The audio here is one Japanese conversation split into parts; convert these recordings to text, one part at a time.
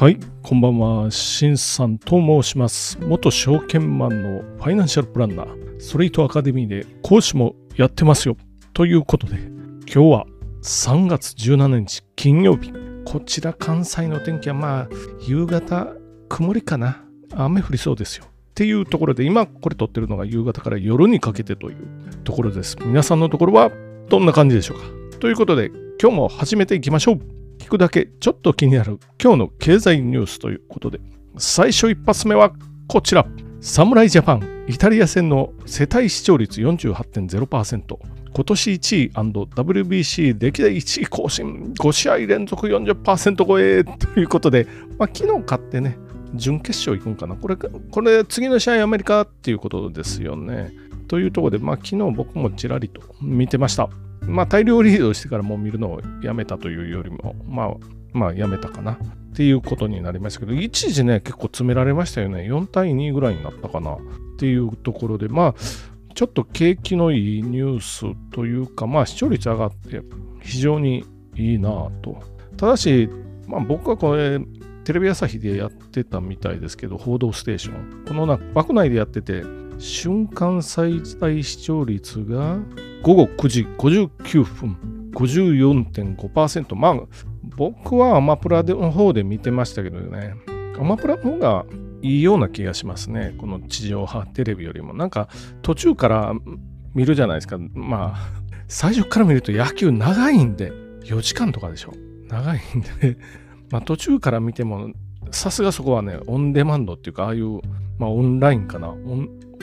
はい、こんばんは。しんさんと申します。元証券マンのファイナンシャルプランナー、ストリートアカデミーで講師もやってますよ。ということで、今日は3月17日金曜日。こちら関西の天気はまあ、夕方曇りかな。雨降りそうですよ。っていうところで、今これ撮ってるのが夕方から夜にかけてというところです。皆さんのところはどんな感じでしょうか。ということで、今日も始めていきましょう。聞くだけちょっと気になる今日の経済ニュースということで、最初一発目はこちら。侍ジャパン、イタリア戦の世帯視聴率48.0%。今年1位 &WBC 歴代1位更新、5試合連続40%超えということで、まあ、昨日勝ってね、準決勝行くんかな。これ、これ次の試合アメリカっていうことですよね。というところで、まあ、昨日僕もちらりと見てました。まあ、大量リードしてからもう見るのをやめたというよりも、まあ、まあ、やめたかなっていうことになりましたけど、一時ね、結構詰められましたよね。4対2ぐらいになったかなっていうところで、まあ、ちょっと景気のいいニュースというか、まあ、視聴率上がって非常にいいなと。ただし、まあ、僕はこれ、テレビ朝日でやってたみたいですけど、報道ステーション。このな枠内でやってて、瞬間最大視聴率が午後9時59分、54.5%。まあ、僕はアマプラの方で見てましたけどね、アマプラの方がいいような気がしますね。この地上波テレビよりも。なんか途中から見るじゃないですか。まあ、最初から見ると野球長いんで、4時間とかでしょ。長いんで、まあ途中から見ても、さすがそこはね、オンデマンドっていうか、ああいう、まあオンラインかな。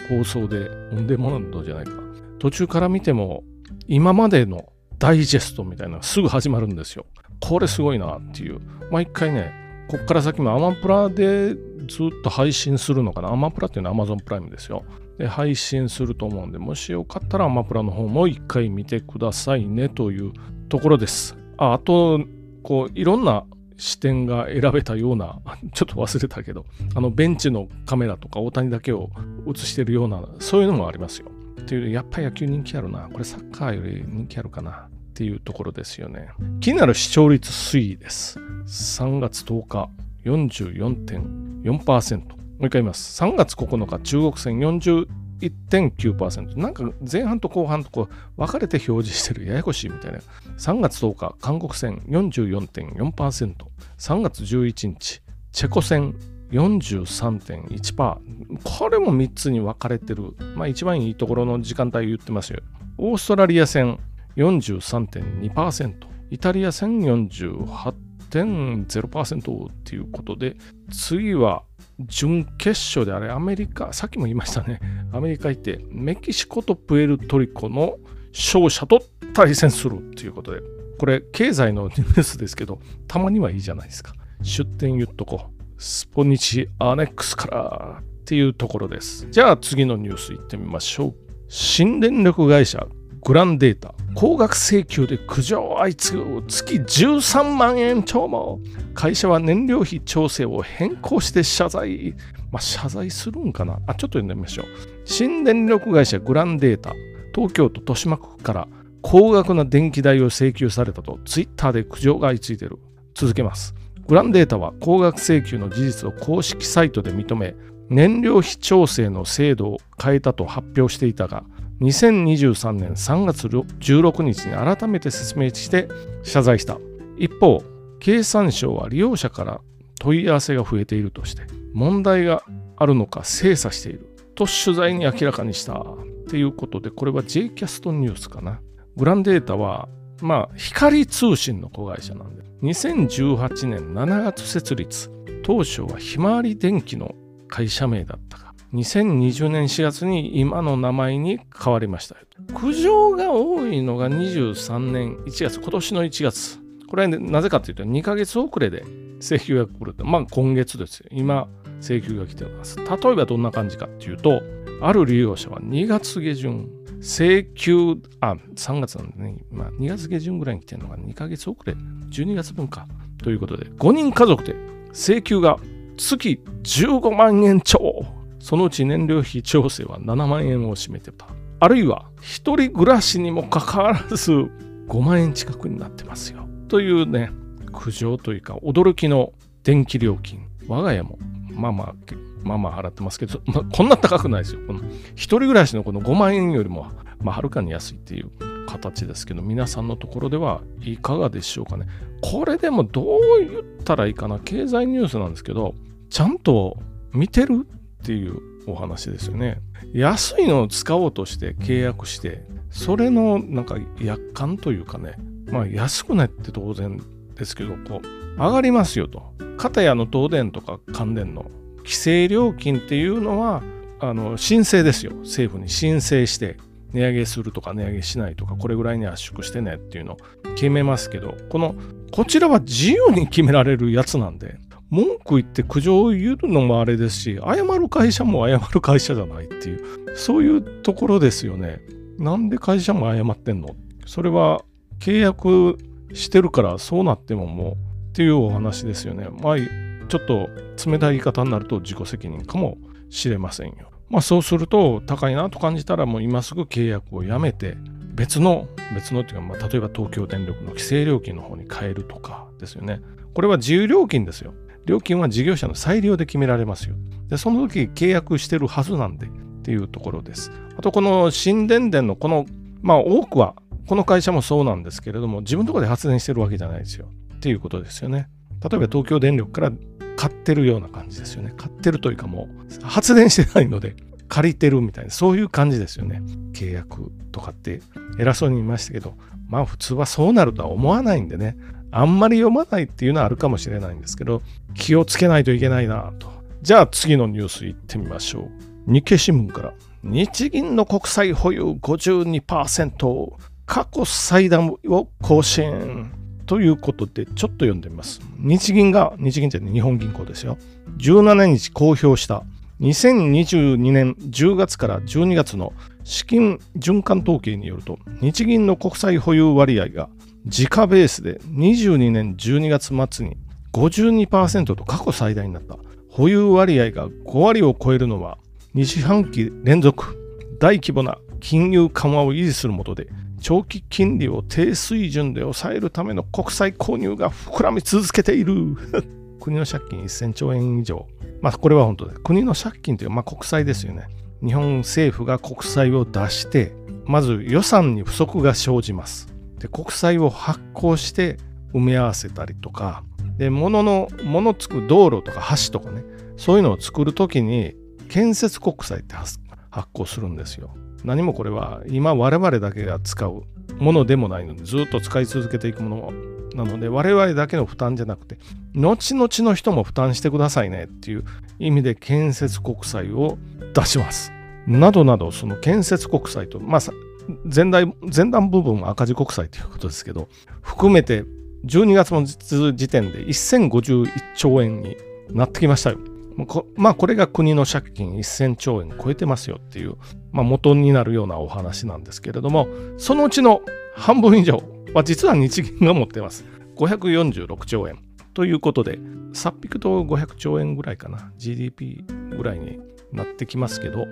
放送で、オンデマンドじゃないか。途中から見ても、今までのダイジェストみたいなすぐ始まるんですよ。これすごいなっていう。毎回ね、こっから先もアマプラでずっと配信するのかな。アマプラっていうのは Amazon プライムですよ。で、配信すると思うんで、もしよかったらアマプラの方も一回見てくださいねというところです。ああと、こう、いろんな視点が選べたような、ちょっと忘れたけど、あのベンチのカメラとか大谷だけを映してるような、そういうのもありますよ。っていうやっぱり野球人気あるな。これサッカーより人気あるかなっていうところですよね。気になる視聴率推移です。3月10日44.4%。もう一回言います。3月9日中国戦41.9%。なんか前半と後半とこう分かれて表示してるややこしいみたいな。3月10日韓国戦44.4%。3月11日チェコ戦43.1%。これも3つに分かれてる。まあ一番いいところの時間帯言ってますよ。オーストラリア戦43.2%。イタリア戦48.0%っていうことで、次は準決勝であれ、アメリカ、さっきも言いましたね。アメリカ行って、メキシコとプエルトリコの勝者と対戦するっていうことで、これ、経済のニュースですけど、たまにはいいじゃないですか。出店言っとこう。スポニチアネックスからっていうところです。じゃあ次のニュースいってみましょう。新電力会社グランデータ高額請求で苦情相次ぐ月13万円超も会社は燃料費調整を変更して謝罪まあ謝罪するんかなあちょっと読んでみましょう新電力会社グランデータ東京都豊島区から高額な電気代を請求されたとツイッターで苦情が相次いでいる続けますグランデータは高額請求の事実を公式サイトで認め、燃料費調整の制度を変えたと発表していたが、2023年3月16日に改めて説明して謝罪した。一方、経産省は利用者から問い合わせが増えているとして、問題があるのか精査していると取材に明らかにした。ということで、これは J キャストニュースかな。グランデータはまあ、光通信の子会社なんで、2018年7月設立、当初はひまわり電機の会社名だったが、2020年4月に今の名前に変わりました。苦情が多いのが23年1月、今年の1月。これは、なぜかというと、2ヶ月遅れで請求が来ると。まあ、今月ですよ。今、請求が来てます。例えばどんな感じかっていうと、ある利用者は2月下旬、請求、あ、3月なんでね、まあ、2月下旬ぐらいに来てるのが2ヶ月遅れ、12月分か。ということで、5人家族で請求が月15万円超。そのうち燃料費調整は7万円を占めてた。あるいは、一人暮らしにもかかわらず5万円近くになってますよ。というね、苦情というか、驚きの電気料金。我が家も、まあまあ、まあまあ払ってますけど、まあ、こんな高くないですよ。この一人暮らしのこの5万円よりも、まあ、はるかに安いっていう形ですけど、皆さんのところではいかがでしょうかね。これでもどう言ったらいいかな。経済ニュースなんですけど、ちゃんと見てるっていうお話ですよね。安いのを使おうとして契約して、それのなんか約款というかね、まあ安くないって当然ですけど、こう、上がりますよと。片やの東電とか関電の規制料金っていうのは、あの申請ですよ。政府に申請して、値上げするとか値上げしないとか、これぐらいに圧縮してねっていうのを決めますけど、この、こちらは自由に決められるやつなんで、文句言って苦情を言うのもあれですし、謝る会社も謝る会社じゃないっていう、そういうところですよね。なんで会社も謝ってんの？それは契約してるからそうなってももうっていうお話ですよね。まあ、ちょっと冷たい言い方になると自己責任かもしれませんよ。まあそうすると高いなと感じたらもう今すぐ契約をやめて別の別のっていうか、まあ、例えば東京電力の規制料金の方に変えるとかですよね。これは自由料金ですよ。料金は事業者の裁量で決められますよ。で、その時契約してるはずなんでっていうところです。あとこの新電電のこの、まあ多くはこの会社もそうなんですけれども、自分のところで発電してるわけじゃないですよ。っていうことですよね。例えば東京電力から買ってるような感じですよね。買ってるというかもう発電してないので借りてるみたいな、そういう感じですよね。契約とかって偉そうに言いましたけど、まあ普通はそうなるとは思わないんでね、あんまり読まないっていうのはあるかもしれないんですけど、気をつけないといけないなと。じゃあ次のニュースいってみましょう。日経新聞から、日銀の国債保有52%、過去最大を更新。ということで、ちょっと読んでみます。日銀が、日銀じゃない、日本銀行ですよ。17日公表した2022年10月から12月の資金循環統計によると、日銀の国債保有割合が自家ベースで22年12月末に52%と過去最大になった。保有割合が5割を超えるのは2四半期連続大規模な金融緩和を維持するもとで長期金利を低水準で抑えるための国債購入が膨らみ続けている 国の借金1000兆円以上。まあこれは本当で国の借金というまあ国債ですよね。日本政府が国債を出して、まず予算に不足が生じます。で、国債を発行して埋め合わせたりとか、で、物の、物つく道路とか橋とかね、そういうのを作るときに建設国債って発行するんですよ。何もこれは今我々だけが使うものでもないのでずっと使い続けていくものなので我々だけの負担じゃなくて後々の人も負担してくださいねっていう意味で建設国債を出します。などなどその建設国債とまあ前段前段部分は赤字国債ということですけど含めて12月の時点で1051兆円になってきましたよ。まあこれが国の借金1000兆円超えてますよっていう、まあ、元になるようなお話なんですけれどもそのうちの半分以上は実は日銀が持ってます。546兆円ということでさっぴくと500兆円ぐらいかな GDP ぐらいになってきますけど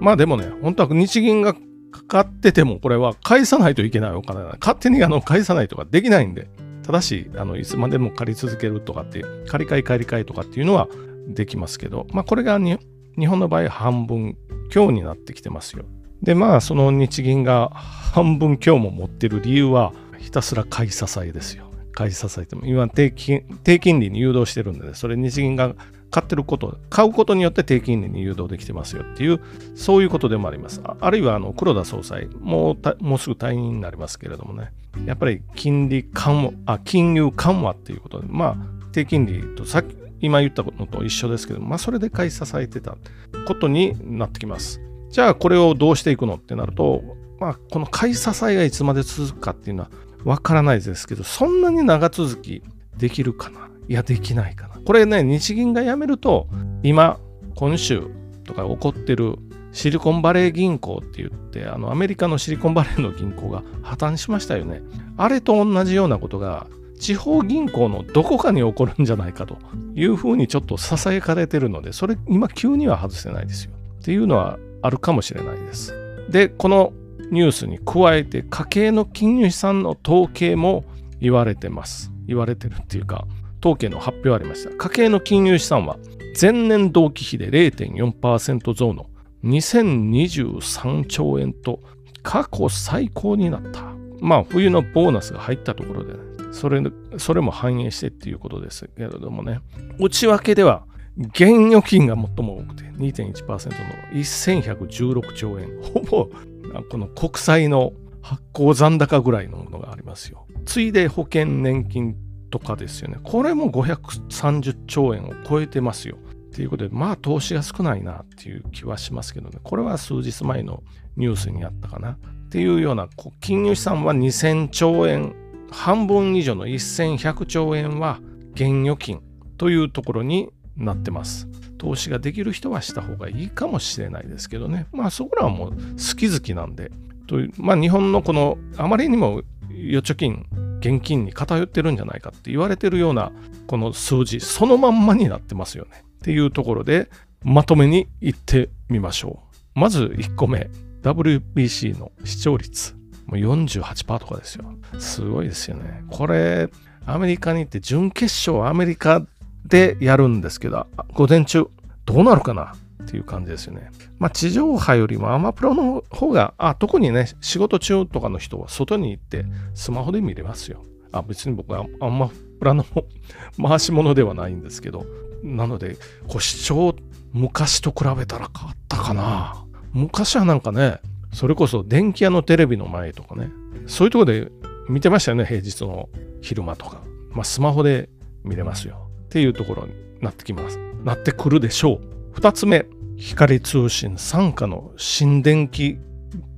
まあでもね本当は日銀がかかっててもこれは返さないといけないお金な勝手にあの返さないとかできないんでただしあのいつまでも借り続けるとかって借り換え借り換えとかっていうのはできますけど、まあ、これが日本の場合半分強になってきてますよ。で、まあ、その日銀が半分強も持ってる理由は、ひたすら買い支えですよ。買い支えても、今低金、低金利に誘導してるんでね、それ日銀が買ってること、買うことによって低金利に誘導できてますよっていう、そういうことでもあります。あるいは、あの、黒田総裁、もうもうすぐ退任になりますけれどもね、やっぱり金利緩和、あ、金融緩和っていうことで、まあ、低金利とさっき、今言ったのと一緒ですけど、まあ、それで買い支えてたことになってきます。じゃあ、これをどうしていくのってなると、まあ、この買い支えがいつまで続くかっていうのはわからないですけど、そんなに長続きできるかな？いや、できないかな。これね、日銀が辞めると、今、今週とか起こってるシリコンバレー銀行って言って、あのアメリカのシリコンバレーの銀行が破綻しましたよね。あれと同じようなことが地方銀行のどこかに起こるんじゃないかというふうにちょっとささやかれてるので、それ今急には外せないですよ。っていうのはあるかもしれないです。で、このニュースに加えて家計の金融資産の統計も言われてます。言われてるっていうか、統計の発表ありました。家計の金融資産は前年同期比で0.4%増の2023兆円と過去最高になった。まあ冬のボーナスが入ったところで、ね、それそれも反映してっていうことですけれどもね、内訳では現預金が最も多くて2.1%の1116兆円。ほぼこの国債の発行残高ぐらいのものがありますよ。ついで保険年金とかですよね。これも530兆円を超えてますよ。ということで、まあ投資が少ないなっていう気はしますけどね。これは数日前のニュースにあったかな。っていうような、金融資産は2000兆円、半分以上の1100兆円は現預金というところになってます。投資ができる人はした方がいいかもしれないですけどね。まあそこらはもう好き好きなんで。というまあ日本のこのあまりにも預貯金現金に偏ってるんじゃないかって言われてるようなこの数字そのまんまになってますよねっていうところでまとめにいってみましょうまず1個目 WBC の視聴率もう48%とかですよすごいですよねこれアメリカに行って準決勝アメリカでやるんですけど午前中どうなるかなっていう感じですよね。まあ、地上波よりもアマプロの方が、あ、特にね、仕事中とかの人は外に行ってスマホで見れますよ。あ、別に僕はアマプラの回し物ではないんですけど、なので、こう視聴、昔と比べたら変わったかな。昔はなんかね、それこそ電気屋のテレビの前とかね、そういうとこで見てましたよね、平日の昼間とか。まあ、スマホで見れますよ。っていうところになってきます。なってくるでしょう。2つ目、光通信傘下の新電気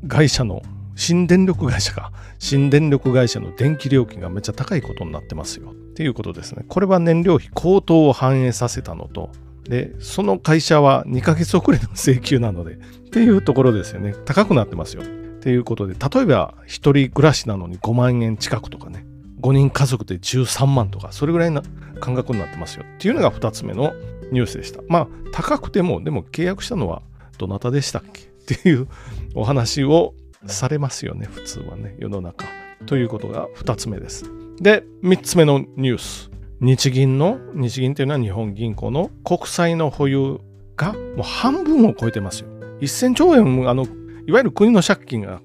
会社の新電力会社か新電力会社の電気料金がめっちゃ高いことになってますよっていうことですねこれは燃料費高騰を反映させたのとでその会社は2ヶ月遅れの請求なのでっていうところですよね高くなってますよっていうことで例えば1人暮らしなのに5万円近くとかね5人家族で13万とかそれぐらいな感覚になってますよっていうのが2つ目のニュースでした。まあ、高くても、でも契約したのはどなたでしたっけ？っていうお話をされますよね、普通はね、世の中。ということが2つ目です。で、3つ目のニュース。日銀の、日銀というのは日本銀行の国債の保有がもう半分を超えてますよ。1000兆円、あの、いわゆる国の借金が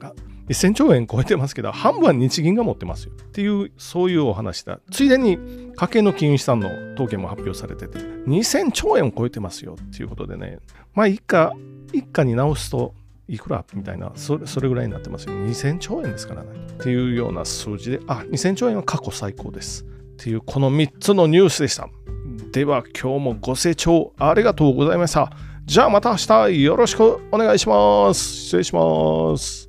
1000兆円超えてますけど、半分は日銀が持ってますよ。っていう、そういうお話だ。ついでに、家計の金融資産の統計も発表されてて、2000兆円を超えてますよっていうことでね、まあ、一家、一家に直すと、いくらみたいなそれ、それぐらいになってますよ。2000兆円ですからね。っていうような数字で、あ、2000兆円は過去最高です。っていう、この3つのニュースでした。では、今日もご清聴ありがとうございました。じゃあまた明日よろしくお願いします。失礼します。